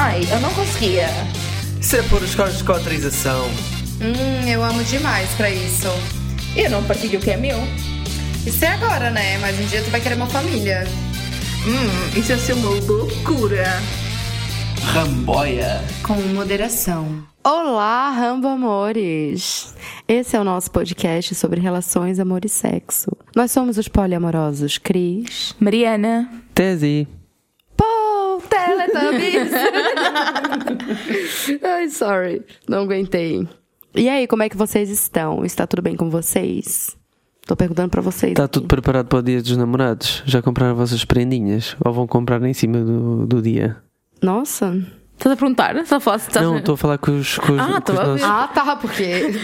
Ai, eu não conseguia. Isso é por os códigos de cotrização. Hum, eu amo demais pra isso. Eu não partilho o que é meu. Isso é agora, né? Mas um dia tu vai querer uma família. Hum, isso ia ser uma loucura. Ramboia. Com moderação. Olá, Rambo Amores! Esse é o nosso podcast sobre relações, amor e sexo. Nós somos os poliamorosos Cris. Mariana. Tese. Teletubbies! Ai, sorry, não aguentei. E aí, como é que vocês estão? Está tudo bem com vocês? Tô perguntando pra vocês. Está tudo preparado para o dia dos namorados? Já compraram vossas prendinhas? Ou vão comprar em cima do, do dia? Nossa. Estás a perguntar? Só faço. Estás Não, estou a falar com os, com os, Ah, com os nossos... Ah, tá, porque.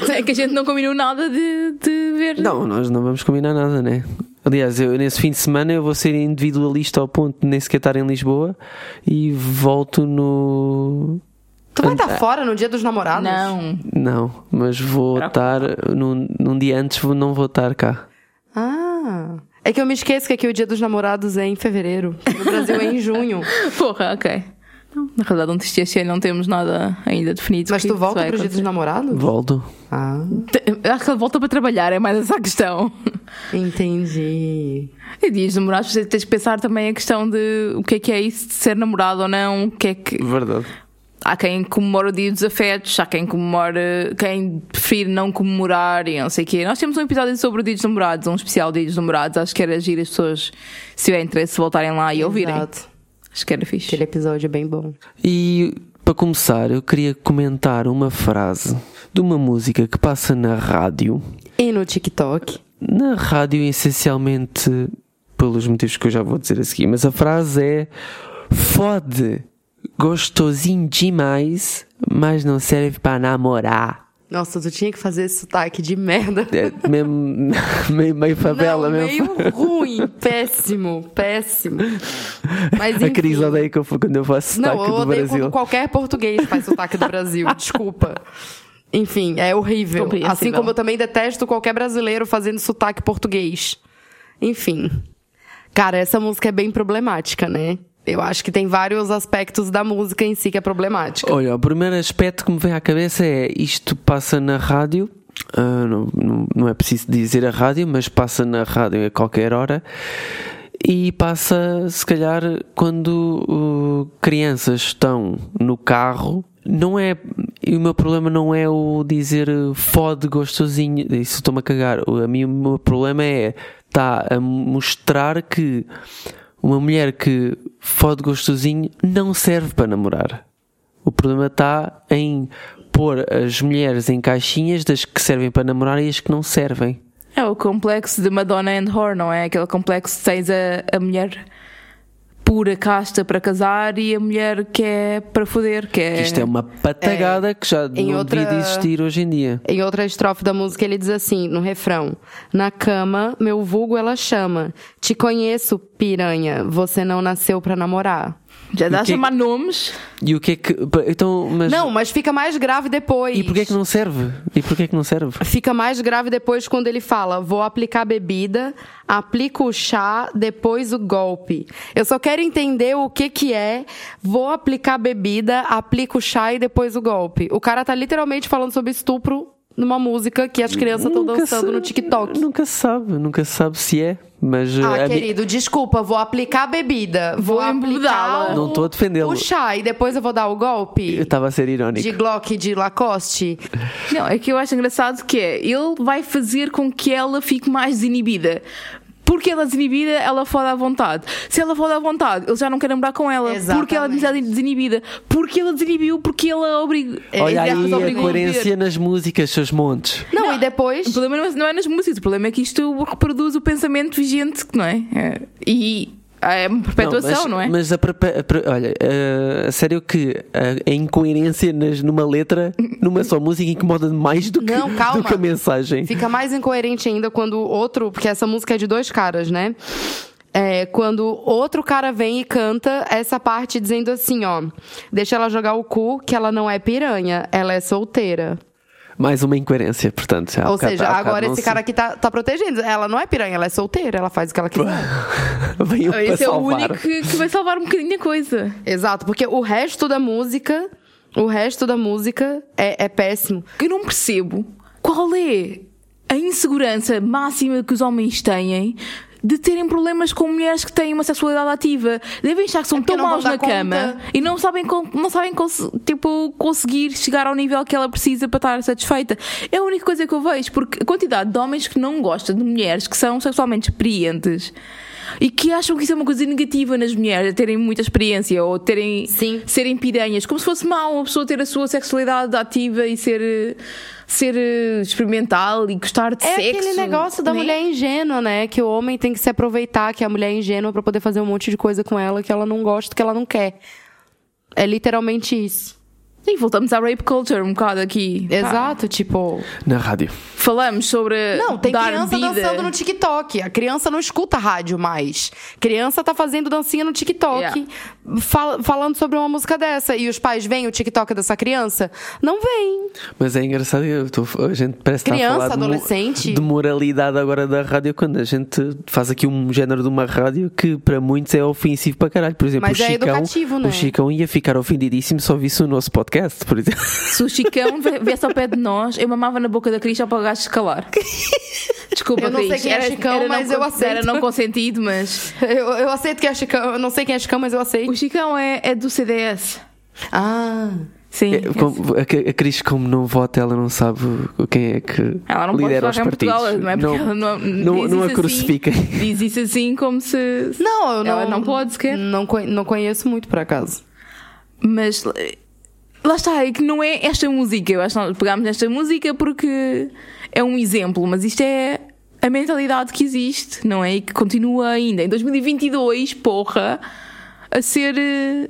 É que a gente não combinou nada de, de ver. Não, nós não vamos combinar nada, né? Aliás, eu, nesse fim de semana eu vou ser individualista ao ponto de nem sequer estar em Lisboa e volto no. Tu vai estar fora no dia dos namorados? Não. Não, mas vou Era estar num, num dia antes, vou- não vou estar cá. Ah. É que eu me esqueço que aqui o dia dos namorados é em fevereiro. No Brasil é em junho. Porra, ok. Não, na realidade, não este ano não temos nada ainda definido. Mas que tu volta vai pro dia dos acontecer. namorados? Volto. Ah, Acho que ele volta para trabalhar, é mais essa a questão. entendi. E dias namorados, você tens de pensar também a questão de o que é que é isso de ser namorado ou não, o que é que. Verdade. Há quem comemora o dia dos afetos, há quem comemora, quem prefere não comemorar e não sei o quê. Nós temos um episódio sobre o dia dos namorados, um especial dia dos namorados. Acho que era agir as pessoas, se tiver interesse, voltarem lá e ouvirem. Exato. Acho que era fixe. Aquele episódio é bem bom. E para começar, eu queria comentar uma frase de uma música que passa na rádio. E no TikTok? Na rádio, essencialmente, pelos motivos que eu já vou dizer a seguir, mas a frase é: Fode, gostosinho demais, mas não serve para namorar. Nossa, tu tinha que fazer esse sotaque de merda. É mesmo, meio, meio favela Não, mesmo. meio ruim, péssimo, péssimo. Mas enfim. A Cris odeia que eu, quando eu faço Não, sotaque eu do odeio Brasil. quando qualquer português faz sotaque do Brasil. Desculpa. Enfim, é horrível. Assim como eu também detesto qualquer brasileiro fazendo sotaque português. Enfim. Cara, essa música é bem problemática, né? Eu acho que tem vários aspectos da música em si que é problemática. Olha, o primeiro aspecto que me vem à cabeça é isto passa na rádio. ah, não, não, não é preciso dizer a rádio, mas passa na rádio a qualquer hora. E passa, se calhar, quando uh, crianças estão no carro. Não é. E o meu problema não é o dizer uh, fode gostosinho. Isso estou-me a cagar. A mim, o meu problema é. Está a mostrar que uma mulher que fode gostosinho não serve para namorar. O problema está em pôr as mulheres em caixinhas das que servem para namorar e as que não servem. É o complexo de Madonna and Whore, não é? Aquele complexo que tens a, a mulher pura casta para casar e a mulher que é para foder, que é... Isto é uma patagada que já Em não outra- devia de existir hoje em dia. Em outra estrofe da música, ele diz assim, no refrão: Na cama, meu vulgo ela chama. Te conheço, piranha. Você não nasceu pra namorar. Já dá a que é chamar nomes. E o que é que. Então, mas. Não, mas fica mais grave depois. E porquê é que não serve? E porquê é que não serve? Fica mais grave depois quando ele fala: vou aplicar bebida, aplico o chá, depois o golpe. Eu só quero entender o que que é vou aplicar bebida, aplico o chá e depois o golpe. O cara tá literalmente falando sobre estupro numa música que as crianças estão dançando no TikTok. Nunca se sabe, nunca se sabe se é. Mas. Ah, a mi- querido, desculpa, vou aplicar bebida, vou, Vou aplicar o, Não tô a defendê-lo. o chá e depois eu vou dar o Eu golpe estava a ser irónico. de Glock de Lacoste. Não, é que eu acho engraçado que é, ele vai fazer com que ela fique mais desinibida. Porque ela é desinibida, ela fode à vontade. Se ela fode à vontade, ele já não quer namorar com ela. Porque ela Exatamente. é desinibida. Porque ela desinibiu, porque ela obriga. Olha entre aspas, aí a obrigou coerência nas músicas, seus montes. Não, e depois O problema não é, não é nas músicas, o problema é que isto reproduz o pensamento vigente, não é? É. E é uma perpetuação, mas, não é? Mas a, a olha, eh, a sério que a, a incoerência nas, numa letra, numa só música, incomoda mais do que, Não, calma. do que a mensagem. Fica mais incoerente ainda quando outro, porque essa música é de dois caras, né? É, quando outro cara vem e canta essa parte dizendo assim, ó, deixa ela jogar o cu que ela não é piranha, ela é solteira. Mais uma incoerência, portanto. já Ou bocado- seja, bocado agora esse se- cara aqui tá, tá protegendo. Ela não é piranha, ela é solteira, ela faz o que ela quiser. Veio Esse é o único que, que vai salvar um bocadinho a coisa. Exato, porque o resto da música, o resto da música é, é péssimo. Eu não percebo qual é a insegurança máxima que os homens têm de terem problemas com mulheres que têm uma sexualidade ativa. Devem achar que são É tão maus na cama conta. e não sabem, não sabem tipo, conseguir chegar ao nível que ela precisa para estar satisfeita. É a única coisa que eu vejo, porque a quantidade de homens que não gostam de mulheres que são sexualmente experientes. E que acham que isso é uma coisa negativa nas mulheres, terem muita experiência ou terem Sim. serem piranhas, como se fosse mau uma pessoa ter a sua sexualidade ativa e ser, ser eh, experimental e gostar de É sexo. aquele negócio da né? mulher ingênua, né? Que o homem tem que se aproveitar que a mulher é ingênua pra poder fazer um monte de coisa com ela que ela não gosta, que ela não quer. É literalmente isso. E voltamos à rape culture um bocado aqui. Pá, Exato, tipo. Na rádio. Falamos sobre Não, tem dar criança vida. dançando no TikTok. A criança não escuta rádio mais. Criança tá fazendo dancinha no TikTok, Yeah. fal- falando sobre uma música dessa. E os pais veem o TikTok dessa criança? Não veem. Mas é engraçado, eu tô- a gente parece estar Criança, a falar de adolescente. De, moralidade agora da rádio, quando a gente faz aqui um género de uma rádio que para muitos é ofensivo para caralho. Por exemplo, Mas o é Chicão, educativo, não o é? Chicão ia ficar ofendidíssimo se ouvisse o nosso podcast, por exemplo. Se o Chicão viesse ao pé de nós, eu mamava na boca da Cris para o gajo se calar. Desculpa, Eu não sei Cris. quem é Era- Chicão, era não mas eu con- aceito. Era não consentido, mas. Eu, eu aceito que é Chicão. Eu não sei quem é Chicão, mas eu aceito. O Chicão é, é do CDS. Ah. Sim. É, como- a, a Cris, como não vota, ela não sabe o- quem é que Ela não pode lidera os falar em partidos. Portugal, não é? Porque ela não, não, não a. Assim, diz isso assim como se. Não, eu não. Ela não pode sequer. Não, não conheço muito, por acaso. Mas lá está, é que não é esta música. Eu acho que nós pegámos nesta música porque é um exemplo, mas isto é a mentalidade que existe, não é? E que continua ainda em 2022, porra, a ser. eh,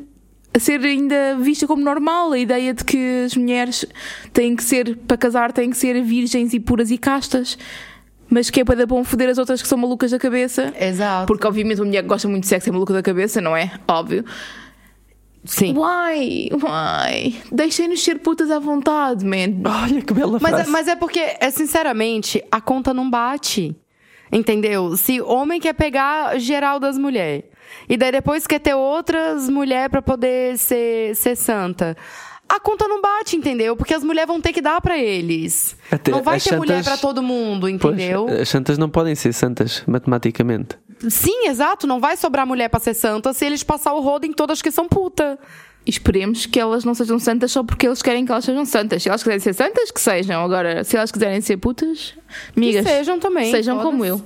A ser ainda vista como normal a ideia de que as mulheres têm que ser, para casar, têm que ser virgens e puras e castas, mas que é para dar bom foder as outras que são malucas da cabeça. Exato. Porque, obviamente, uma mulher que gosta muito de sexo é maluca da cabeça, não é? Óbvio. Sim. Why? Why? Deixem-nos ser putas à vontade, man. Olha que bela Mas, é- frase. mas é porque, é, sinceramente, a conta não bate. Entendeu? Se homem quer pegar geral das mulheres e daí depois quer ter outras mulheres pra poder ser, ser santa. A conta não bate, entendeu? Porque as mulheres vão ter que dar pra eles. Até não vai as ter mulher pra todo mundo, Pois, entendeu? as santas não podem ser santas matematicamente. Sim, exato. Não vai sobrar mulher pra ser santa se eles passar o rodo em todas que são puta. Esperemos que elas não sejam santas só porque eles querem que elas sejam santas. Se elas quiserem ser santas, que sejam. Agora, se elas quiserem ser putas, amigas, sejam também, Sejam foda-se. como eu.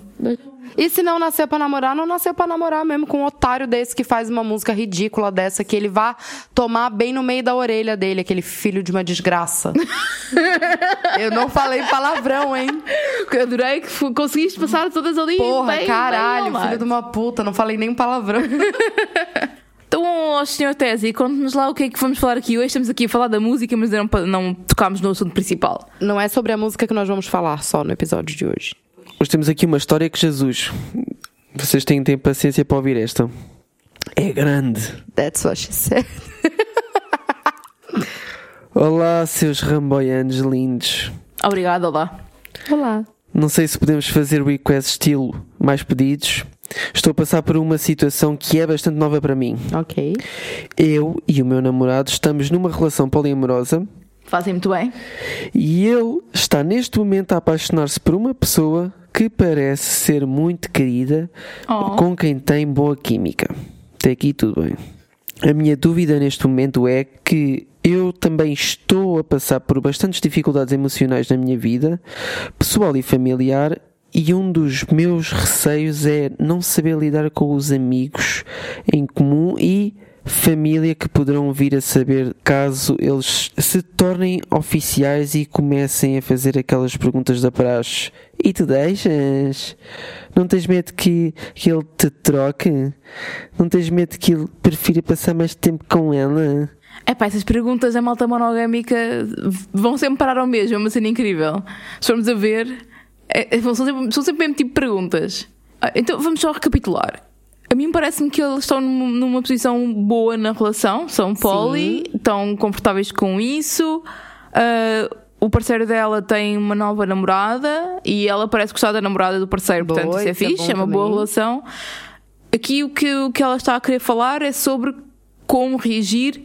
E se não nasceu pra namorar, não nasceu pra namorar mesmo com um otário desse que faz uma música ridícula dessa, que ele vá tomar bem no meio da orelha dele, aquele filho de uma desgraça. Eu não falei palavrão, hein? Eu adorei que conseguiste passar todas ali. Porra, bem, caralho, bem filho de uma puta, não falei nem um palavrão. Então, ó, Sr. Tesi, conte-nos lá o que é que vamos falar aqui hoje. Estamos aqui a falar da música, mas não, não tocámos no assunto principal. Não é sobre a música que nós vamos falar só no episódio de hoje. Hoje temos aqui uma história que Jesus. Vocês têm que ter paciência para ouvir esta. É grande. That's what she said. Olá, seus ramboianos lindos. Obrigada, lá. Olá. Não sei se podemos fazer request estilo mais pedidos. Estou a passar por uma situação que é bastante nova para mim. Ok. Eu e o meu namorado estamos numa relação poliamorosa Fazem muito bem. e ele está neste momento a apaixonar-se por uma pessoa que parece ser muito querida, Oh. com quem tem boa química. Até aqui tudo bem. A minha dúvida neste momento é que eu também estou a passar por bastantes dificuldades emocionais na minha vida, pessoal e familiar, e um dos meus receios é não saber lidar com os amigos em comum e família que poderão vir a saber caso eles se tornem oficiais e comecem a fazer aquelas perguntas da praxe. E tu deixas? Não tens medo que, que ele te troque? Não tens medo que ele prefira passar mais tempo com ela? É pá, essas perguntas da malta monogâmica vão sempre parar ao mesmo, é uma cena incrível. Se formos a ver, é- é- são, sempre, são sempre o mesmo tipo de perguntas. Ah, Então vamos só recapitular. A mim parece-me que eles estão num- numa posição boa na relação, são poli, estão confortáveis com isso. Ah, o parceiro dela tem uma nova namorada e ela parece gostar da namorada do parceiro, Boa, portanto isso é é fixe, bom é uma boa também. relação. Aqui o que, o que ela está a querer falar é sobre como reagir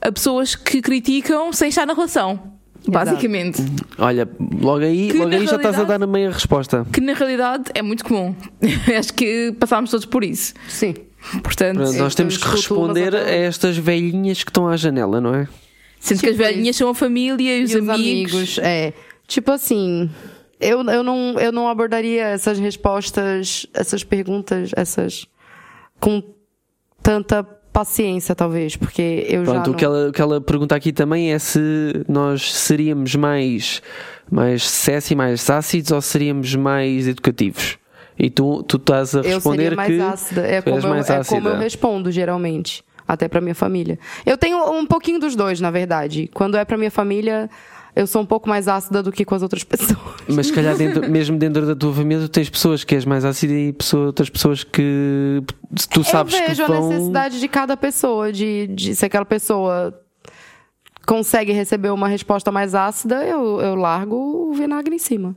a pessoas que criticam sem estar na relação. Basicamente. Olha, logo aí, Que logo aí já estás a dar a meia resposta. Que na realidade é muito comum. Acho que passámos todos por isso. Sim. Portanto, Pronto, nós temos que responder a estas velhinhas que estão à janela, não é? sendo que as tipo velhinhas são a família e os, E os amigos. amigos, é. Tipo assim, eu, eu, não, eu não abordaria essas respostas, essas perguntas, essas. com tanta paciência, talvez, porque eu já. Pronto, o não- que, ela, o que ela pergunta aqui também é se nós seríamos mais, mais sassy, mais ácidos ou seríamos mais educativos. E tu, tu estás a Eu responder seria mais que ácida. É, como eu, mais é como eu ácida. respondo, geralmente. Até pra minha família. Eu tenho um pouquinho dos dois, na verdade. Quando é pra minha família, eu sou um pouco mais ácida do que com as outras pessoas. Mas se calhar dentro- mesmo dentro da tua família tu tens pessoas que és mais ácida e pessoa- outras pessoas que tu sabes eu vejo que vão... a necessidade de cada pessoa, de, de se aquela pessoa consegue receber uma resposta mais ácida, eu, eu largo o vinagre em cima.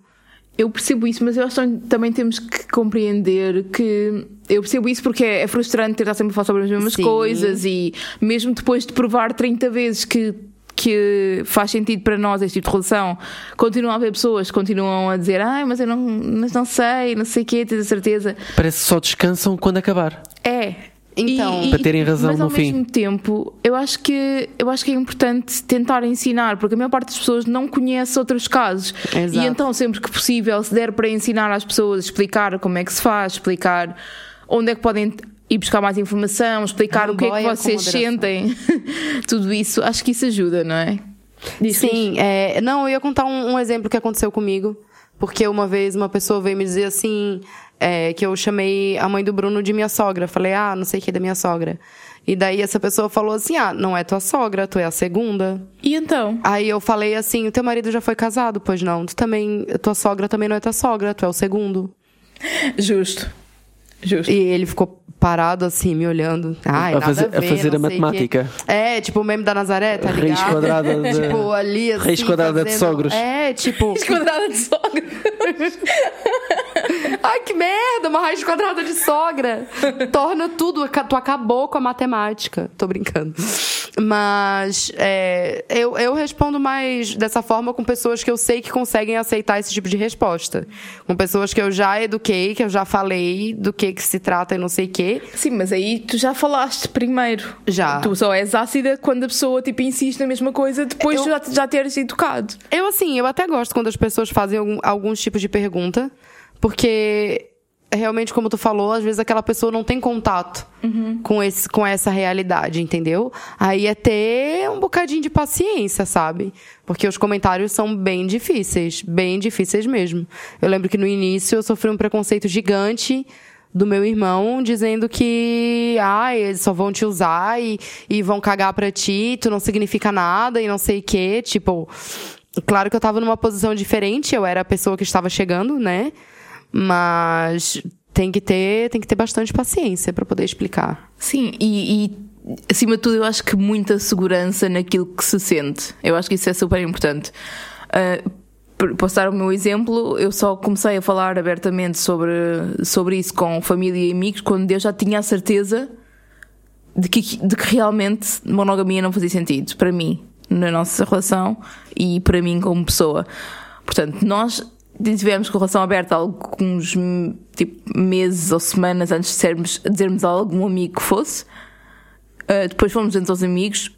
Eu percebo isso, mas eu acho que também temos que compreender que. Eu percebo isso porque é é frustrante ter estar sempre a falar sobre as mesmas Sim. coisas e mesmo depois de provar 30 vezes que, que faz sentido para nós este tipo de relação, continuam a haver pessoas que continuam a dizer ai, mas eu não, mas não sei, não sei o quê, tens a certeza. Parece que só descansam quando acabar. É. Então- Para terem razão mas no ao fim. mesmo tempo, eu acho que eu acho que é importante tentar ensinar, porque a maior parte das pessoas não conhece outros casos. Exato. E então, sempre que possível, se der para ensinar às pessoas, explicar como é que se faz, explicar onde é que podem ir buscar mais informação, explicar o que é que vocês sentem, tudo isso, acho que isso ajuda, não é? Diz, Sim, é, não, eu ia contar um, um exemplo que aconteceu comigo. Porque uma vez uma pessoa veio me dizer assim, é, que eu chamei a mãe do Bruno de minha sogra. Falei, ah, não sei o que da minha sogra. E daí essa pessoa falou assim, ah, não é tua sogra, tu é a segunda. E então? Aí eu falei assim, o teu marido já foi casado? Pois não, tu também, tua sogra também não é tua sogra, tu é o segundo. Justo. Justo. E ele ficou parado assim, me olhando. Ai, A nada fazer- a, a ver, fazer a matemática. quê. É, tipo o meme da Nazaré, tá ligado? Raiz quadrada de- tipo, ali assim. Raiz quadrada de fazendo- sogros. É, tipo. Quadrada de sogra. Ai, que merda, uma raiz quadrada de sogra. Torna tudo. Tu acabou com a matemática. Tô brincando. Mas é, eu, eu respondo mais dessa forma com pessoas que eu sei que conseguem aceitar esse tipo de resposta. Com pessoas que eu já eduquei, que eu já falei do que, que se trata e não sei o quê. Sim, mas aí tu já falaste primeiro. Já. Tu só és ácida quando a pessoa tipo, insiste na mesma coisa depois Eu- de já, já teres educado. Eu, assim, eu até gosto quando as pessoas fazem algum- alguns tipos de pergunta, porque realmente, como tu falou, às vezes aquela pessoa não tem contato com, esse, com essa realidade, entendeu? Aí é ter um bocadinho de paciência, sabe? Porque os comentários são bem difíceis, bem difíceis mesmo. Eu lembro que no início eu sofri um preconceito gigante do meu irmão dizendo que ah, eles só vão te usar e, e vão cagar pra ti, tu não significa nada e não sei o quê. Tipo, claro que eu tava numa posição diferente, eu era a pessoa que estava chegando, né? Mas tem que ter, tem que ter bastante paciência pra poder explicar. Sim, e, e, acima de tudo eu acho que muita segurança naquilo que se sente. Eu acho que isso é super importante. Por- posso dar o meu exemplo, eu só comecei a falar abertamente sobre, sobre isso com família e amigos quando eu já tinha a certeza de que, de que realmente monogamia não fazia sentido para mim, na nossa relação e para mim como pessoa. Portanto, nós tivemos com relação aberta alguns tipo, meses ou semanas antes de sermos, dizermos a algum amigo que fosse. Uh, depois fomos entre os amigos.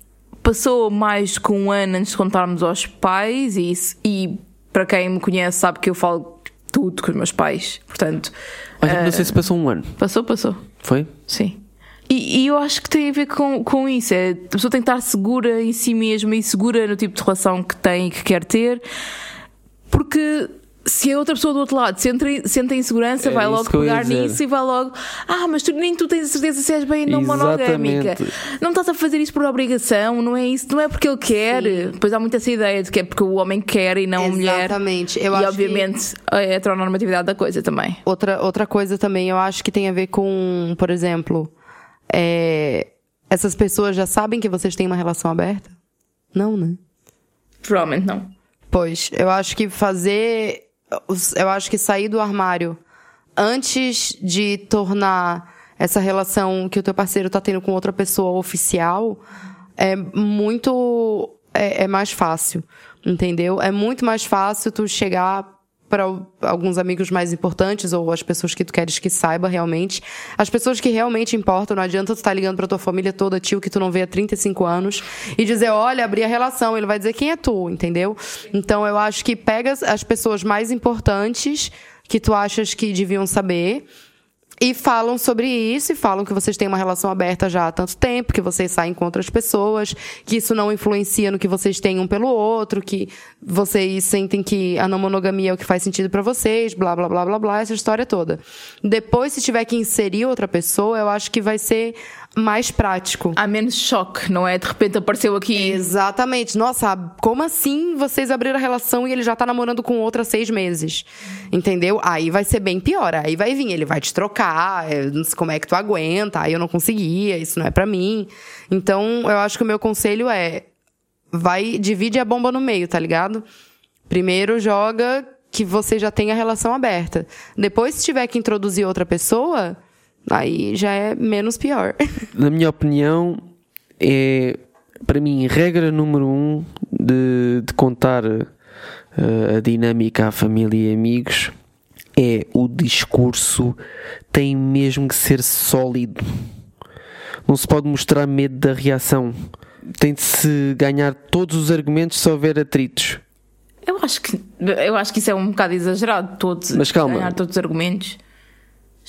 Passou mais que um ano antes de contarmos aos pais, e, isso- e para quem me conhece sabe que eu falo tudo com os meus pais. Portanto, Olha, não sei se passou um ano. passou, passou. Foi? Sim. E, e eu acho que tem a ver com, com isso. É, a pessoa tem que estar segura em si mesma e segura no tipo de relação que tem e que quer ter. Porque se a outra pessoa do outro lado sente, sente insegurança, Era vai logo pegar nisso e vai logo. Ah, mas tu, nem tu tens a certeza se és bem não monogâmica. Exatamente. Não estás a fazer isso por obrigação, não é isso, não é porque ele quer. Pois há muito essa ideia de que é porque o homem quer e não a mulher. Exatamente. Eu e acho que- obviamente a heteronormatividade da coisa também. Outra, outra coisa também, eu acho que tem a ver com, por exemplo, é, essas pessoas já sabem que vocês têm uma relação aberta? Não, né? Provavelmente não. Pois, eu acho que fazer. Eu acho que sair do armário antes de tornar essa relação que o teu parceiro tá tendo com outra pessoa oficial é muito. É, é mais fácil, entendeu? É muito mais fácil tu chegar para alguns amigos mais importantes ou as pessoas que tu queres que saiba realmente. As pessoas que realmente importam, não adianta tu estar ligando pra tua família toda, tio que tu não vê há 35 anos e dizer, olha, abri a relação, ele vai dizer quem é tu, entendeu? Então eu acho que pega as pessoas mais importantes que tu achas que deviam saber e falam sobre isso e falam que vocês têm uma relação aberta já há tanto tempo, que vocês saem com outras pessoas, que isso não influencia no que vocês têm um pelo outro, que vocês sentem que a não monogamia é o que faz sentido pra vocês, blá blá blá blá blá, essa história toda. Depois, se tiver que inserir outra pessoa, eu acho que vai ser mais prático. Há menos choque, não é? De repente apareceu aqui. Exatamente. Nossa, como assim vocês abriram a relação e ele já tá namorando com outra há seis meses? Entendeu? Aí vai ser bem pior. Aí vai vir, ele vai te trocar, eu não sei como é que tu aguenta, aí eu não conseguia, isso não é pra mim. Então, eu acho que o meu conselho é vai, divide a bomba no meio, tá ligado? Primeiro joga que você já tem a relação aberta. Depois, se tiver que introduzir outra pessoa, aí já é menos pior. Na minha opinião, é para mim regra número um de, de contar eh, a dinâmica à família e amigos é o discurso tem mesmo que ser sólido. Não se pode mostrar medo da reação. Tem de se ganhar todos os argumentos se houver atritos. Eu acho que eu acho que isso é um bocado exagerado, todos Mas calma. ganhar todos os argumentos.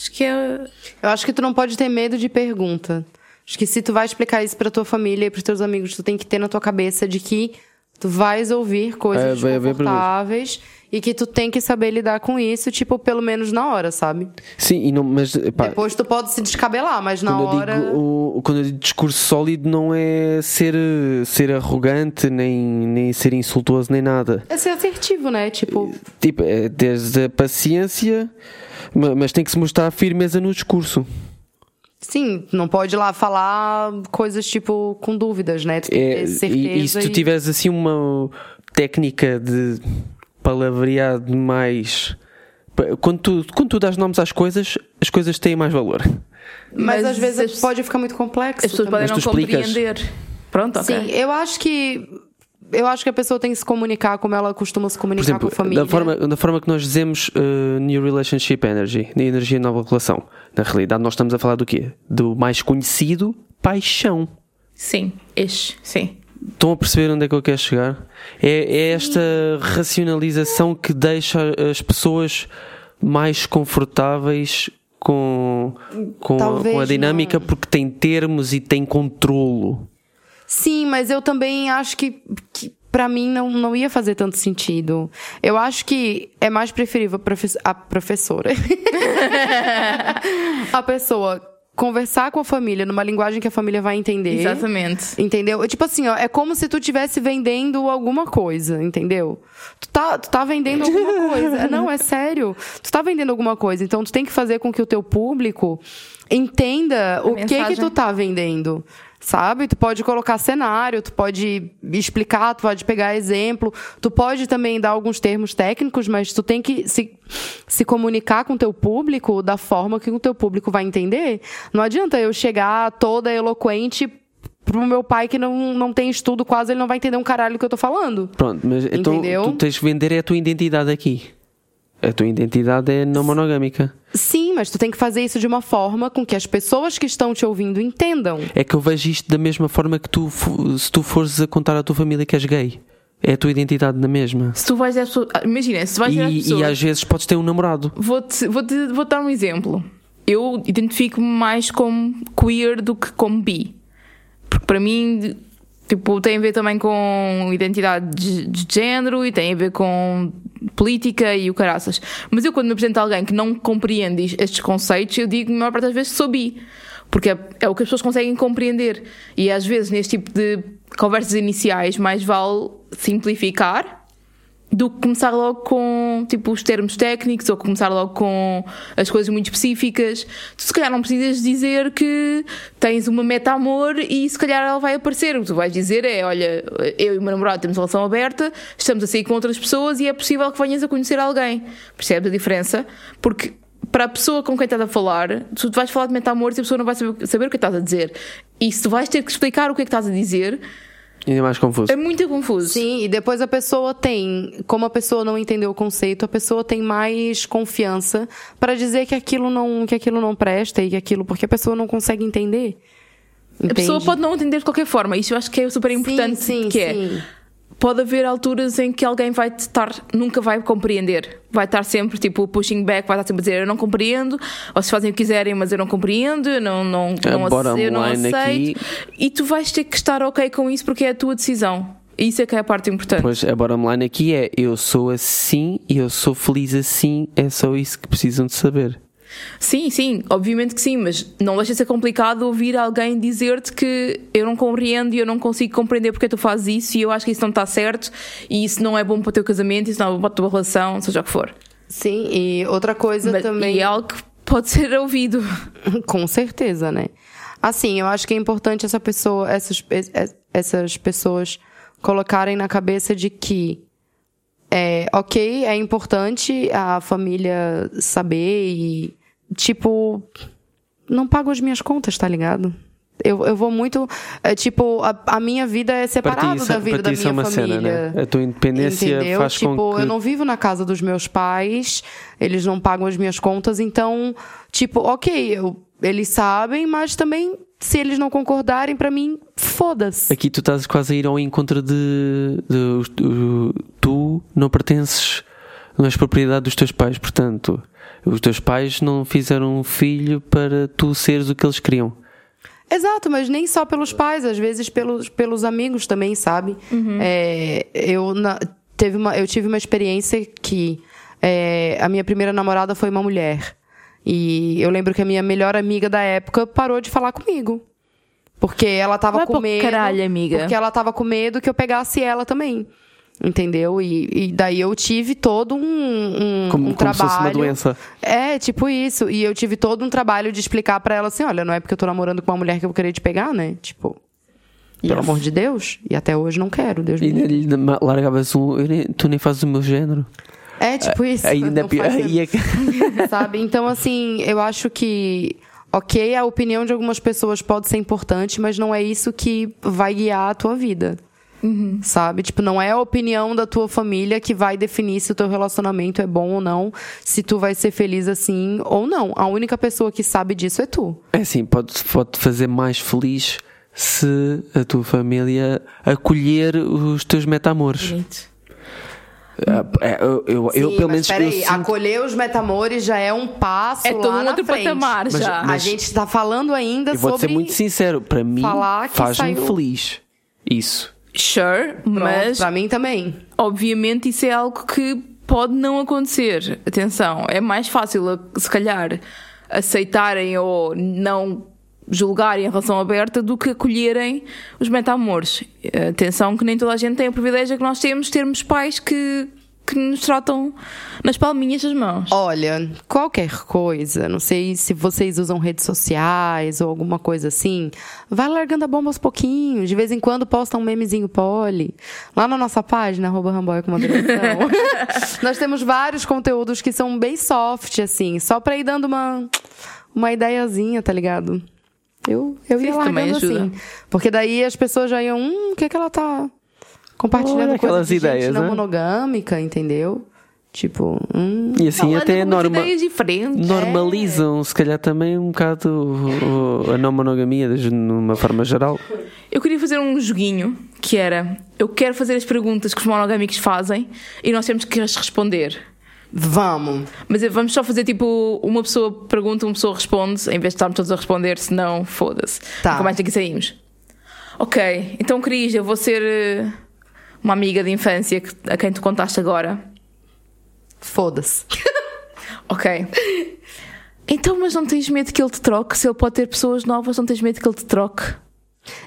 Acho que é. Eu acho que tu não pode ter medo de pergunta. Acho que se tu vai explicar isso pra tua família e pros teus amigos, tu tem que ter na tua cabeça de que tu vais ouvir coisas É, desconfortáveis e que tu tem que saber lidar com isso, tipo, pelo menos na hora, sabe? Sim, e não, mas pá, Depois tu pode se descabelar, mas na quando, hora. eu digo, o, quando eu digo discurso sólido não é ser, ser arrogante, nem, nem ser insultuoso, nem nada. É ser assertivo, né? Tipo, Tipo, é desde a paciência, ma- mas tem que se mostrar firmeza no discurso. Sim, não pode ir lá falar coisas tipo com dúvidas, né? Tu É, e, e se tu tiveres assim uma técnica de palavrear demais. pa- Quando tu, quando tu dás nomes às coisas, as coisas têm mais valor. Mas, Mas às vezes as- pode ficar muito complexo. As pessoas também. podem não compreender. Pronto, ok. Sim, eu acho que. Eu acho que a pessoa tem que se comunicar como ela costuma se comunicar exemplo, com a família. da forma, da forma que nós dizemos uh, New Relationship Energy, de energia nova relação. Na realidade, nós estamos a falar do quê? Do mais conhecido, paixão. Sim, ish, sim. Estão a perceber onde é que eu quero chegar? É, é esta racionalização que deixa as pessoas mais confortáveis com, com, a, com a dinâmica não. porque tem termos e tem controlo. Sim, mas eu também acho que, que para mim não, não ia fazer tanto sentido. Eu acho que é mais preferível a, profe- a professora. a pessoa conversar com a família numa linguagem que a família vai entender. Exatamente. Entendeu? É Tipo assim, ó, é como se tu estivesse vendendo alguma coisa, entendeu? Tu tá, tu tá vendendo alguma coisa. Não, é sério. Tu tá vendendo alguma coisa. Então, tu tem que fazer com que o teu público entenda o que que mensagem. tu tá vendendo. Sabe? Tu pode colocar cenário, tu pode explicar, tu pode pegar exemplo, tu pode também dar alguns termos técnicos, mas tu tem que se, se comunicar com o teu público da forma que o teu público vai entender. Não adianta eu chegar toda eloquente pro meu pai que não, não tem estudo, quase ele não vai entender um caralho que eu tô falando. Pronto, mas então Entendeu? tu tens que vender é a tua identidade aqui. A tua identidade é não monogâmica. Sim, mas tu tem que fazer isso de uma forma com que as pessoas que estão te ouvindo entendam. É que eu vejo isto da mesma forma que tu, se tu fores a contar à tua família que és gay. É a tua identidade na mesma. Se tu vais às pessoas. Imagina, se tu vais às E, pessoas. e às vezes podes ter um namorado. Vou-te vou -te, vou dar um exemplo. Eu identifico-me mais como queer do que como bi. Porque para mim, tipo, tem a ver também com identidade de, de género e tem a ver com política e o caraças. Mas eu, quando me apresento a alguém que não compreende estes conceitos, eu digo, a maior parte das vezes, sou bi. Porque é, é o que as pessoas conseguem compreender. E às vezes, neste tipo de conversas iniciais, mais vale simplificar do que começar logo com tipo os termos técnicos ou começar logo com as coisas muito específicas. Tu se calhar não precisas dizer que tens uma meta amor e se calhar ela vai aparecer. O que tu vais dizer é: olha, eu e o meu namorado temos uma relação aberta, estamos a sair com outras pessoas e é possível que venhas a conhecer alguém. Percebes a diferença? Porque para a pessoa com quem estás a falar, tu vais falar de meta amor e a pessoa não vai saber, saber o que estás a dizer. E se tu vais ter que explicar o que é que estás a dizer, Ainda mais confuso. é muito confuso. Sim, e depois a pessoa tem, como a pessoa não entendeu o conceito, a pessoa tem mais confiança para dizer que aquilo não, que aquilo não presta e que aquilo porque a pessoa não consegue entender. A pessoa Entende? pode não entender de qualquer forma. Isso eu acho que é super importante. sim, que é, sim. Pode haver alturas em que alguém vai estar, nunca vai compreender. Vai estar sempre tipo pushing back, vai estar sempre a dizer eu não compreendo, vocês fazem o que quiserem, mas eu não compreendo, eu não, não, A não, ace- eu não aceito. E tu vais ter que estar ok com isso porque é a tua decisão. Isso é que é a parte importante. Pois a bottom line aqui é eu sou assim e eu sou feliz assim, é só isso que precisam de saber. Sim, sim, obviamente que sim, mas não deixa de ser complicado ouvir alguém dizer-te que eu não compreendo e eu não consigo compreender porque tu fazes isso e eu acho que isso não está certo e isso não é bom para o teu casamento, isso não é bom para a tua relação, seja o que for. Sim, e outra coisa Mas- também. E é algo que pode ser ouvido. Com certeza, né? Assim, eu acho que é importante essa pessoa, essas, es- essas pessoas colocarem na cabeça de que é ok, é importante a família saber e tipo não pago as minhas contas, tá ligado? Eu, eu vou muito. é, tipo, a, a minha vida é Para separada isso- da vida para da é minha uma família. cena, né? A tua independência Entendeu? faz tipo, com que eu não vivo na casa dos meus pais, eles não pagam as minhas contas, então, tipo, ok, eu, eles sabem, mas também, se eles não concordarem, pra mim, foda-se. Aqui tu estás quase a ir ao encontro de, de os- o- tu não pertences, não és propriedade dos teus pais, portanto, os teus pais não fizeram um filho para tu seres o que eles queriam. Exato, mas nem só pelos pais, às vezes pelos, pelos amigos também, sabe? É, eu, na- teve uma, eu tive uma experiência que é, a minha primeira namorada foi uma mulher. E eu lembro que a minha melhor amiga da época parou de falar comigo. Porque ela tava Vai com pro medo. caralho, amiga. Porque ela tava com medo que eu pegasse ela também. Entendeu? E, e daí eu tive todo um, um, Como, um como se trabalho. fosse uma doença. É, tipo isso. E eu tive todo um trabalho de explicar pra ela assim: olha, não é porque eu tô namorando com uma mulher que eu vou querer te pegar, né? Tipo, pelo amor de Deus. E até hoje não quero, Deus me E livre. lhe largavas um. Tu nem fazes o meu género. É, tipo isso. Aí ainda pior. é sabe? Então, assim, eu acho que, ok, a opinião de algumas pessoas pode ser importante, mas não é isso que vai guiar a tua vida. Sabe? Tipo, não é a opinião da tua família que vai definir se o teu relacionamento é bom ou não, se tu vai ser feliz assim ou não. A única pessoa que sabe disso é tu. É assim, pode, pode te fazer mais feliz se a tua família acolher os teus metamores. Bonito. Ah, é, Eu, eu, eu, Sim, pelo mas menos, eu peraí, sinto- acolher os metamores já é um passo É lá todo um na outro frente. patamar Mas- já. A mas- gente tá falando ainda eu vou sobre ser muito sincero, para mim faz-me saiu- feliz. Isso. Sure, Pronto, mas pra mim também. obviamente isso é algo que pode não acontecer. Atenção, é mais fácil, se calhar, aceitarem ou não julgarem a relação aberta do que acolherem os metamores. Atenção que nem toda a gente tem o privilégio que nós temos de termos pais que, que nos tratam nas palminhas das mãos. Olha, qualquer coisa, não sei se vocês usam redes sociais ou alguma coisa assim, vai largando a bomba aos pouquinhos. De vez em quando posta um memezinho poli. Lá na nossa página, arroba Ramboy com moderação. nós temos vários conteúdos que são bem soft, assim, só pra ir dando uma, uma ideiazinha, tá ligado? Eu, eu ia Isso largando assim. Porque daí as pessoas já iam, hum, o que que ela tá compartilhando Olha coisa aquelas de ideias, gente não né? monogâmica, entendeu? Tipo, hum, E assim até norma, ideias diferentes. normalizam, se calhar também um bocado o- a não monogamia, de uma forma geral. Eu queria fazer um joguinho que era: eu quero fazer as perguntas que os monogâmicos fazem e nós temos que as responder. vamos. Mas vamos só fazer tipo: uma pessoa pergunta, uma pessoa responde, em vez de estarmos todos a responder, senão foda-se. Tá. Nunca mais daqui saímos. Ok, então Cris, eu vou ser eh, uma amiga de infância que- a quem tu contaste agora. Foda-se. Ok. Então, mas não tens medo que ele te troque? Se ele pode ter pessoas novas, não tens medo que ele te troque?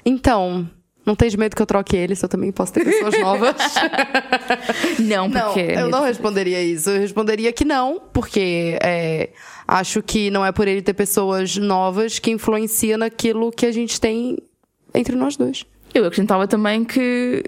Então, Não tens medo que eu troque eles, eu também posso ter pessoas novas. Não, Não, porque. eu não responderia isso. Eu responderia que não, porque é, acho que não é por ele ter pessoas novas que influencia naquilo que a gente tem entre nós dois. Eu acrescentava também que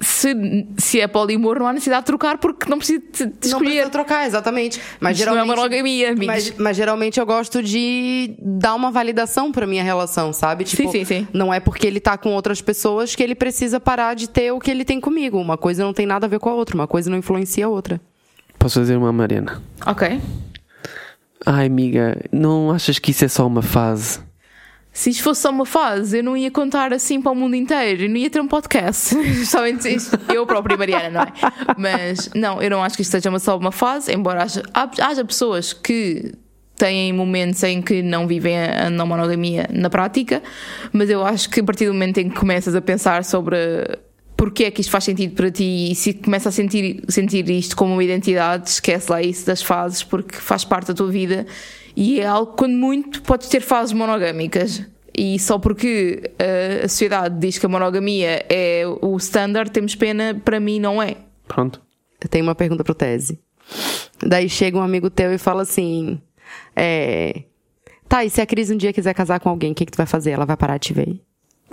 se, se é polimor, não há necessidade de trocar porque não precisa de, de Não escolher. precisa trocar, exatamente. Mas Isto não é geralmente, monogamia, amigos. mas, mas geralmente eu gosto de dar uma validação pra minha relação, sabe? Tipo, sim, sim. Não é porque ele tá com outras pessoas que ele precisa parar de ter o que ele tem comigo. Uma coisa não tem nada a ver com a outra, uma coisa não influencia a outra. Posso fazer uma Mariana? Ok. Ai, amiga, não achas que isso é só uma fase? Se isto fosse só uma fase, eu não ia contar assim para o mundo inteiro, eu não ia ter um podcast. Somente isto. Eu própria, Mariana, não é? Mas não, eu não acho que isto seja só uma fase, embora haja, haja pessoas que têm momentos em que não vivem a não monogamia na prática, mas eu acho que a partir do momento em que começas a pensar sobre porque é que isto faz sentido para ti e se começa a sentir, sentir isto como uma identidade, esquece lá isso das fases, porque faz parte da tua vida e é algo, quando muito, podes ter fases monogâmicas. E só porque uh, a sociedade diz que a monogamia é o standard, temos pena, para mim não é. Pronto. Eu tenho uma pergunta pro Tese. Daí chega um amigo teu e fala assim: é, Tá, e se a Cris um dia quiser casar com alguém, o que, que tu vai fazer? Ela vai parar de te ver?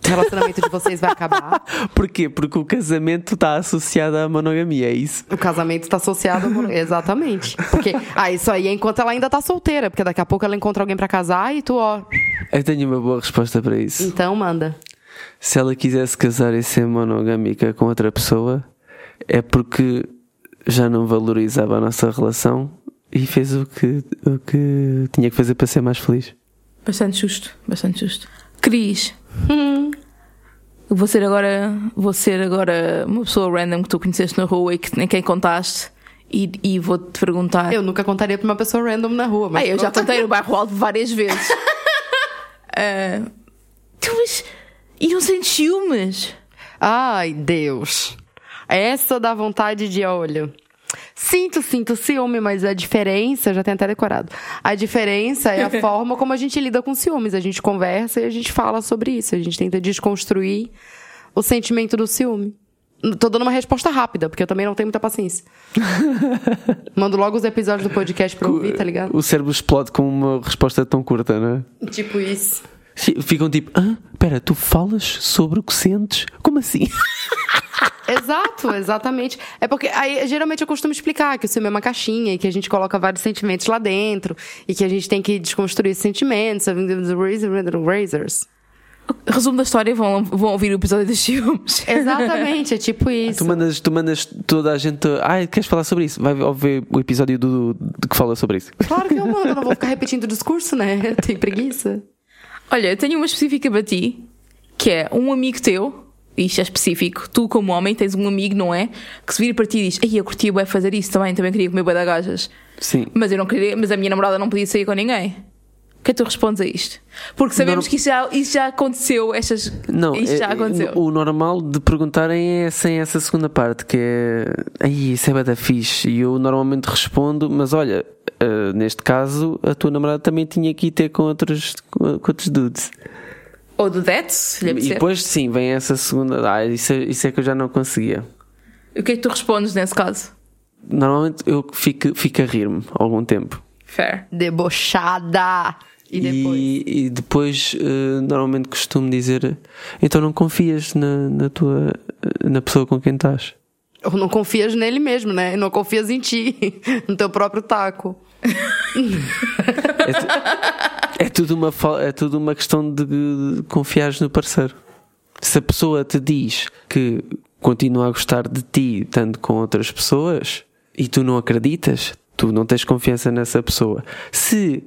O relacionamento de vocês vai acabar? Porquê? Porque o casamento está associado à monogamia, é isso? O casamento está associado ao... Exatamente. Porque, ah, isso aí é enquanto ela ainda tá solteira, porque daqui a pouco ela encontra alguém pra casar e tu, ó. Eu tenho uma boa resposta para isso. Então manda. Se ela quisesse casar e ser monogâmica com outra pessoa, é porque já não valorizava a nossa relação e fez o que, o que tinha que fazer para ser mais feliz. Bastante justo, bastante justo. Cris, vou ser agora, vou ser agora uma pessoa random que tu conheceste na rua e que nem quem contaste e, e vou-te perguntar. Eu nunca contaria pra uma pessoa random na rua, mas. Ah, eu já contei no bairro alto várias vezes. Tu, mas. E não sentes ciúmes? Ai, Deus. Essa dá vontade de olho. Sinto, sinto ciúme, mas a diferença, já tenho até decorado. A diferença é a forma como a gente lida com ciúmes. A gente conversa e a gente fala sobre isso. A gente tenta desconstruir o sentimento do ciúme. Tô dando uma resposta rápida, porque eu também não tenho muita paciência. Mando logo os episódios do podcast pra ouvir, tá ligado? O cérebro explode com uma resposta tão curta, não é? Tipo isso. Ficam tipo, ah, pera, tu falas sobre o que sentes? Como assim? Exato, exatamente. É porque aí geralmente eu costumo explicar que o ciúme é uma caixinha e que a gente coloca vários sentimentos lá dentro e que a gente tem que desconstruir esses sentimentos. Razors. Resumo da história, vão, vão ouvir o episódio dos ciúmes. Exatamente, é tipo Tu isso. mandas, tu mandas toda a gente. Ai, queres falar sobre isso? Vai ouvir o episódio do, do que fala sobre isso. Claro que eu mando, eu não vou ficar repetindo o discurso, né? Tem preguiça. Olha, eu tenho uma específica para ti, que é um amigo teu, isto é específico, tu como homem tens um amigo, não é? Que se vira para ti e diz, ai, eu curtia bué fazer isso também, também queria comer bué de gajas. Sim. Mas eu não queria, mas a minha namorada não podia sair com ninguém. O que é que tu respondes a isto? Porque sabemos Não- que isso já, isso já aconteceu, estas, Não, isto já é- aconteceu. o normal de perguntarem é sem essa segunda parte, que é ai, isso é bada fixe. E eu normalmente respondo, mas olha, eh, neste caso, a tua namorada também tinha que ir ter com outros, com outros dudes. Ou do That, se lhe E depois sim, vem essa segunda. Ah, isso, é- isso é que eu já não conseguia. O que é que tu respondes nesse caso? Normalmente eu fico, fico a rir-me algum tempo. Fair. Debochada. E depois? E, e depois, eh, normalmente costumo dizer: então não confias na, na tua na pessoa com quem estás. Ou não confias nele mesmo, né? Não confias em ti, no teu próprio taco. É, tu- tudo uma, é tudo uma questão de, de confiares no parceiro. Se a pessoa te diz que continua a gostar de ti estando com outras pessoas e tu não acreditas, tu não tens confiança nessa pessoa. Se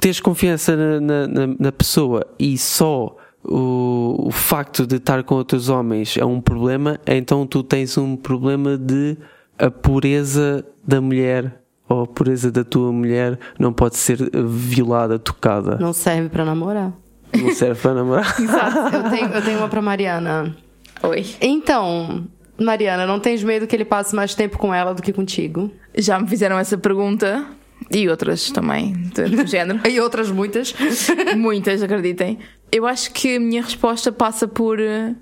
tens confiança na, na- na- na pessoa e só o, o facto de estar com outros homens é um problema, então tu tens um problema de a pureza da mulher ou a pureza da tua mulher não pode ser violada, tocada. Não serve pra namorar. Não serve para namorar. Eu tenho, eu tenho uma pra Mariana. Oi. Então, Mariana, não tens medo que ele passe mais tempo com ela do que contigo? Já me fizeram essa pergunta e outras também, do, do género. E outras muitas. Muitas, acreditem. Eu acho que a minha resposta passa por. eh,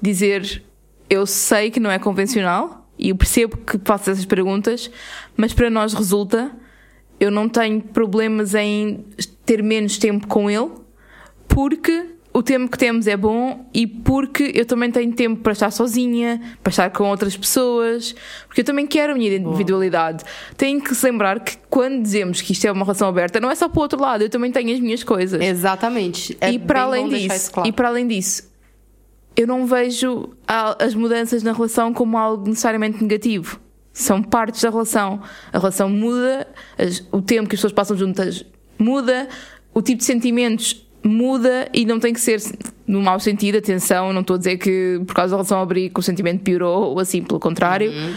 dizer eu sei que não é convencional e eu percebo que faço essas perguntas, mas para nós resulta. Eu não tenho problemas em ter menos tempo com ele, porque o tempo que temos é bom e porque eu também tenho tempo para estar sozinha, para estar com outras pessoas, porque eu também quero a minha individualidade. Tenho que se lembrar que quando dizemos que isto é uma relação aberta, não é só para o outro lado, eu também tenho as minhas coisas. Exatamente. É e para além bom disso, isso claro. e para além disso, eu não vejo as mudanças na relação como algo necessariamente negativo. São partes da relação. A relação muda, as- o tempo que as pessoas passam juntas muda, o tipo de sentimentos muda e não tem que ser no mau sentido, atenção, não estou a dizer que por causa da relação abrir que o sentimento piorou ou assim, pelo contrário. Uhum.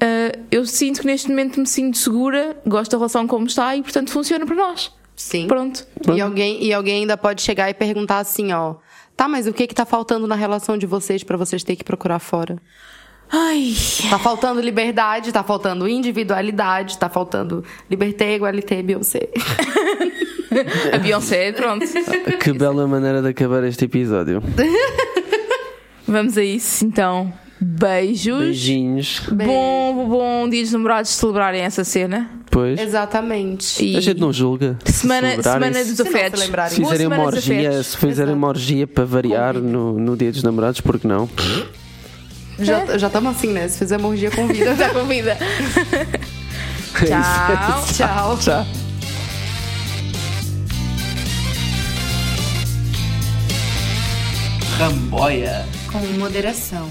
Uh, eu sinto que neste momento me sinto segura, gosto da relação como está e portanto funciona para nós. Sim. Pronto. E alguém, e alguém ainda pode chegar e perguntar assim, ó. Tá, mas o que que tá faltando na relação de vocês pra vocês terem que procurar fora? Ai, Tá faltando liberdade, tá faltando individualidade, tá faltando liberté, igualité, Beyoncé. a Beyoncé, pronto. Que bela maneira de acabar este episódio. Vamos a isso, então. Beijos. Beijinhos. Bom, bom dia dos namorados celebrarem essa cena. Pois. Exatamente. E A gente não julga. Se semana, celebrarem, semana se- dos Se afetos. se. Se fizerem uma orgia, se fizerem uma orgia para variar no, no dia dos namorados, porque não? Já já estamos assim, né? Se fizer morgia, convida. Já convida. Tchau. Tchau. Tchau. Ramboia. Com moderação.